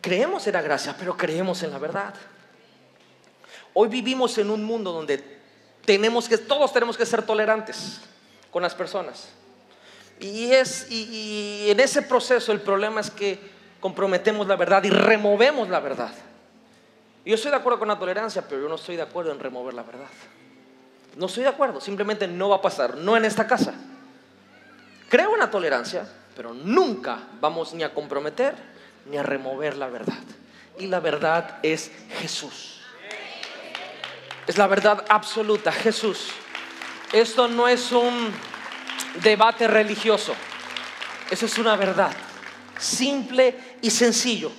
creemos en la gracia, pero creemos en la verdad. Hoy vivimos en un mundo donde tenemos que, todos tenemos que ser tolerantes con las personas. Y, es, y, en ese proceso el problema es que comprometemos la verdad y removemos la verdad. Yo estoy de acuerdo con la tolerancia, pero yo no estoy de acuerdo en remover la verdad. No estoy de acuerdo, simplemente no va a pasar, no en esta casa. Creo en la tolerancia, pero nunca vamos ni a comprometer ni a remover la verdad. Y la verdad es Jesús. Es la verdad absoluta, Jesús. Esto no es un debate religioso. Eso es una verdad, simple y sencillo.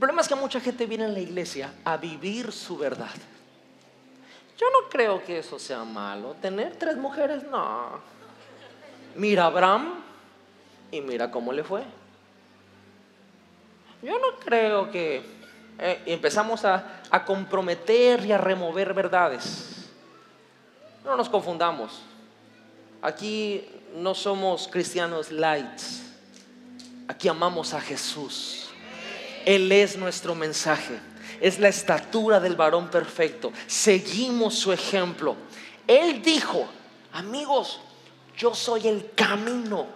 El problema es que mucha gente viene a la iglesia a vivir su verdad. Yo no creo que eso sea malo. Tener tres mujeres, no. Mira a Abraham y mira cómo le fue. Yo no creo que eh, empezamos a, a comprometer y a remover verdades. No nos confundamos. Aquí no somos cristianos lights. Aquí amamos a Jesús. Él es nuestro mensaje. Es la estatura del varón perfecto. Seguimos su ejemplo. Él dijo, amigos, yo soy el camino.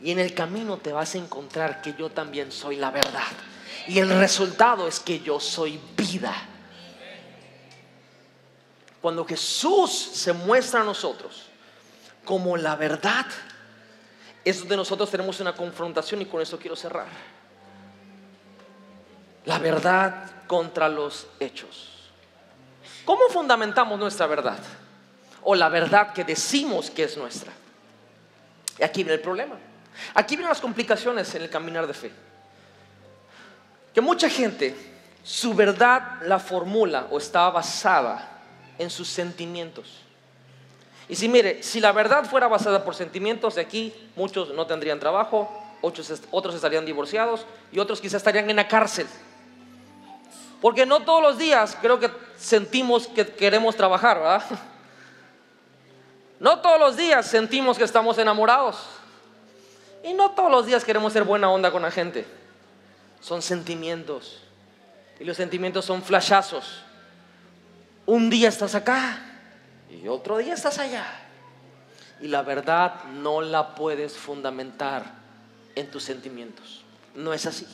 Y en el camino te vas a encontrar que yo también soy la verdad. Y el resultado es que yo soy vida. Cuando Jesús se muestra a nosotros, como la verdad, es donde nosotros tenemos una confrontación y con eso quiero cerrar. La verdad contra los hechos. ¿Cómo fundamentamos nuestra verdad? O la verdad que decimos que es nuestra. Y aquí viene el problema. Aquí vienen las complicaciones en el caminar de fe. Que mucha gente, su verdad la formula o está basada en sus sentimientos. Y si mire, si la verdad fuera basada por sentimientos, de aquí muchos no tendrían trabajo, otros, otros estarían divorciados y otros quizás estarían en la cárcel. Porque no todos los días creo que sentimos que queremos trabajar, ¿verdad? No todos los días sentimos que estamos enamorados. Y no todos los días queremos ser buena onda con la gente. Son sentimientos. Y los sentimientos son flashazos. Un día estás acá y otro día estás allá. Y la verdad no la puedes fundamentar en tus sentimientos. No es así.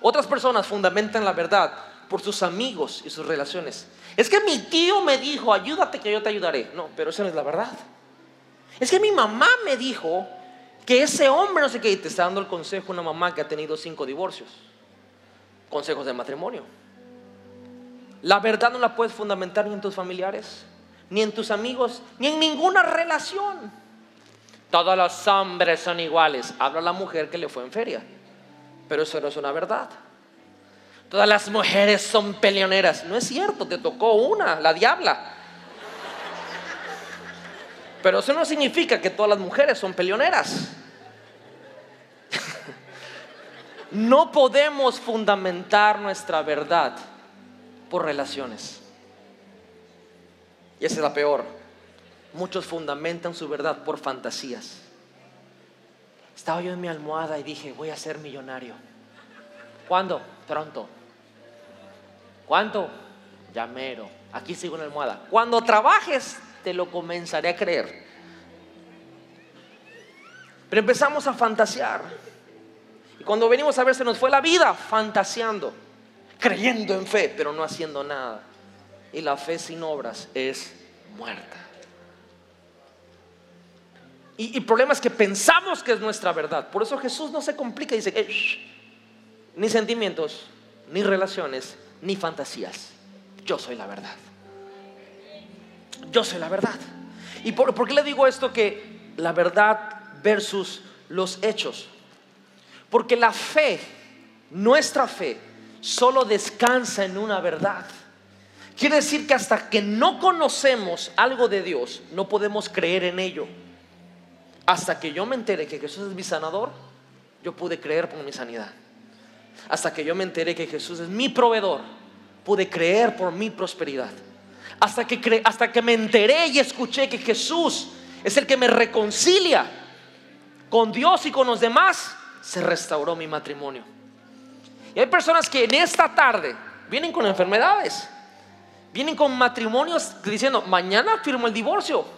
Otras personas fundamentan la verdad por sus amigos y sus relaciones. Es que mi tío me dijo, ayúdate que yo te ayudaré. No, pero eso no es la verdad. Es que mi mamá me dijo que ese hombre no sé qué, te está dando el consejo una mamá que ha tenido cinco divorcios. Consejos de matrimonio. La verdad no la puedes fundamentar ni en tus familiares, ni en tus amigos, ni en ninguna relación. Todos los hombres son iguales. Habla la mujer que le fue en feria. Pero eso no es una verdad. Todas las mujeres son peleoneras. No es cierto, te tocó una, la diabla. Pero eso no significa que todas las mujeres son peleoneras. No podemos fundamentar nuestra verdad por relaciones. Y esa es la peor. Muchos fundamentan su verdad por fantasías. Estaba yo en mi almohada y dije, voy a ser millonario. ¿Cuándo? Pronto. ¿Cuánto? Llamero. Aquí sigo en la almohada. Cuando trabajes, te lo comenzaré a creer. Pero empezamos a fantasear. Y cuando venimos a ver, se nos fue la vida fantaseando, creyendo en fe, pero no haciendo nada. Y la fe sin obras es muerta. Y el problema es que pensamos que es nuestra verdad. Por eso Jesús no se complica y dice, eh, ni sentimientos, ni relaciones, ni fantasías. Yo soy la verdad. Yo soy la verdad. ¿Y por, por qué le digo esto que la verdad versus los hechos? Porque la fe, nuestra fe, solo descansa en una verdad. Quiere decir que hasta que no conocemos algo de Dios, no podemos creer en ello. Hasta que yo me entere que Jesús es mi sanador, yo pude creer por mi sanidad. Hasta que yo me enteré que Jesús es mi proveedor, pude creer por mi prosperidad. Hasta que, hasta que me enteré y escuché que Jesús es el que me reconcilia con Dios y con los demás, se restauró mi matrimonio. Y hay personas que en esta tarde vienen con enfermedades, vienen con matrimonios diciendo, mañana firmo el divorcio.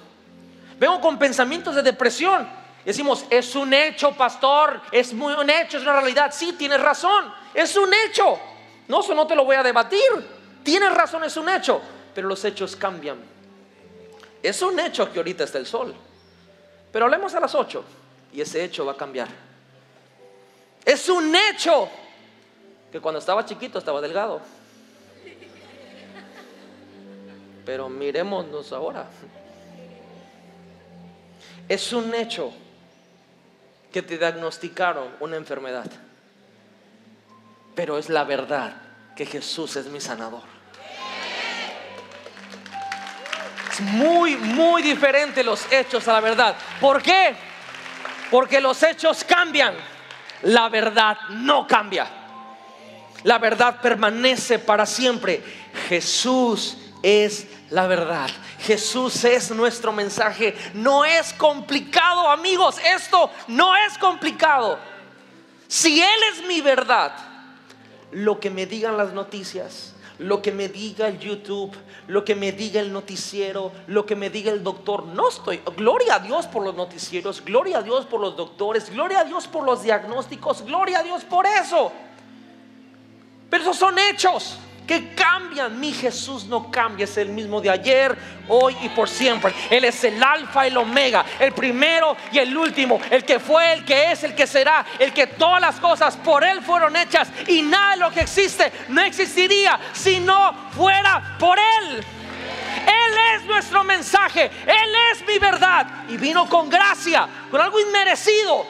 Vengo con pensamientos de depresión. Decimos, es un hecho, pastor, es muy un hecho, es una realidad. Sí, tienes razón, es un hecho. No, eso no te lo voy a debatir. Tienes razón, es un hecho. Pero los hechos cambian. Es un hecho que ahorita está el sol. Pero hablemos a las 8 y ese hecho va a cambiar. Es un hecho que cuando estaba chiquito estaba delgado. Pero miremosnos ahora. Es un hecho que te diagnosticaron una enfermedad. Pero es la verdad que Jesús es mi sanador. Es muy, muy diferente los hechos a la verdad. ¿Por qué? Porque los hechos cambian. La verdad no cambia. La verdad permanece para siempre. Jesús es la verdad. Jesús es nuestro mensaje. No es complicado, amigos. Esto no es complicado. Si Él es mi verdad, lo que me digan las noticias, lo que me diga el YouTube, lo que me diga el noticiero, lo que me diga el doctor, no estoy. Gloria a Dios por los noticieros, gloria a Dios por los doctores, gloria a Dios por los diagnósticos, gloria a Dios por eso. Pero esos son hechos que cambian. Mi Jesús no cambia, es el mismo de ayer, hoy y por siempre. Él es el alfa y el omega, el primero y el último, el que fue, el que es, el que será, el que todas las cosas por Él fueron hechas y nada de lo que existe no existiría si no fuera por Él. Él es nuestro mensaje, Él es mi verdad y vino con gracia, con algo inmerecido,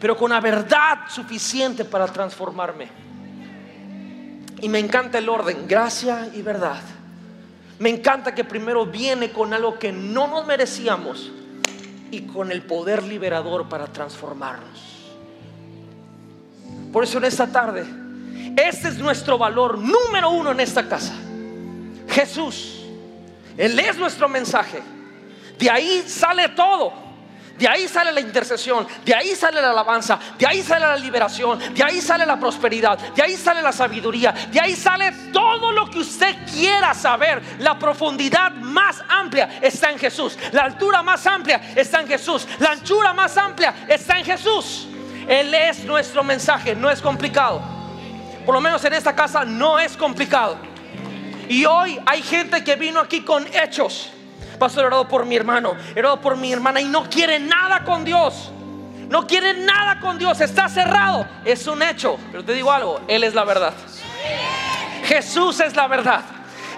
pero con una verdad suficiente para transformarme. Y me encanta el orden, gracia y verdad. Me encanta que primero viene con algo que no nos merecíamos y con el poder liberador para transformarnos. Por eso en esta tarde, este es nuestro valor número uno en esta casa. Jesús, Él es nuestro mensaje. De ahí sale todo. De ahí sale la intercesión, de ahí sale la alabanza, de ahí sale la liberación, de ahí sale la prosperidad, de ahí sale la sabiduría, de ahí sale todo lo que usted quiera saber. La profundidad más amplia está en Jesús, la altura más amplia está en Jesús, la anchura más amplia está en Jesús. Él es nuestro mensaje, no es complicado. Por lo menos en esta casa no es complicado. Y hoy hay gente que vino aquí con hechos Pastor, he orado por mi hermano, he por mi hermana y no quiere nada con Dios. No quiere nada con Dios, está cerrado. Es un hecho. Pero te digo algo, Él es la verdad. Jesús es la verdad.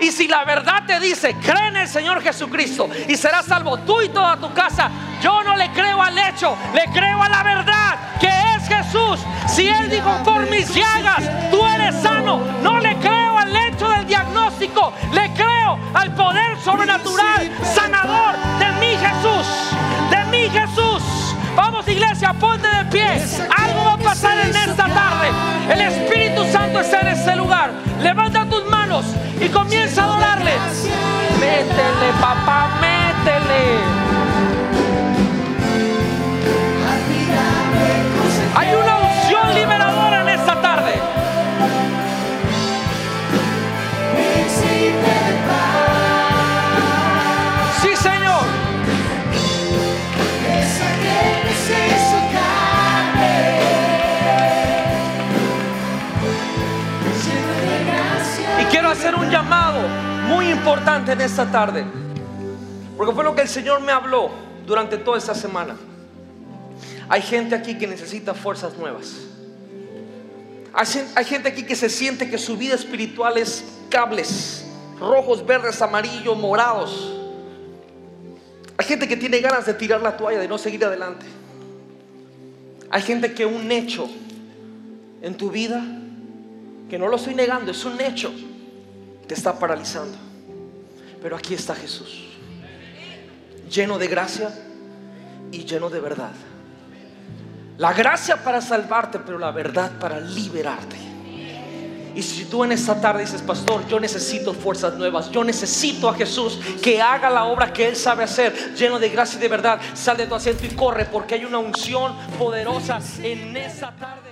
Y si la verdad te dice, cree en el Señor Jesucristo y serás salvo tú y toda tu casa, yo no le creo al hecho, le creo a la verdad que es Jesús. Si Él dijo, por mis llagas, tú eres sano, no le creo al hecho del diagnóstico, le creo al poder sobrenatural, sanador de mi Jesús, de mi Jesús. Vamos iglesia, ponte de pie. Algo va a pasar en esta tarde. El Espíritu Santo está en este lugar. Levanta tus manos y comienza a adorarle. Métele, papá, métele. Importante en esta tarde, porque fue lo que el Señor me habló durante toda esta semana. Hay gente aquí que necesita fuerzas nuevas. Hay gente aquí que se siente que su vida espiritual es cables rojos, verdes, amarillos, morados. Hay gente que tiene ganas de tirar la toalla, de no seguir adelante. Hay gente que un hecho en tu vida, que no lo estoy negando, es un hecho, te está paralizando. Pero aquí está Jesús, lleno de gracia y lleno de verdad. La gracia para salvarte, pero la verdad para liberarte. Y si tú en esta tarde dices, pastor, yo necesito fuerzas nuevas, yo necesito a Jesús que haga la obra que Él sabe hacer, lleno de gracia y de verdad, sal de tu asiento y corre porque hay una unción poderosa en esta tarde.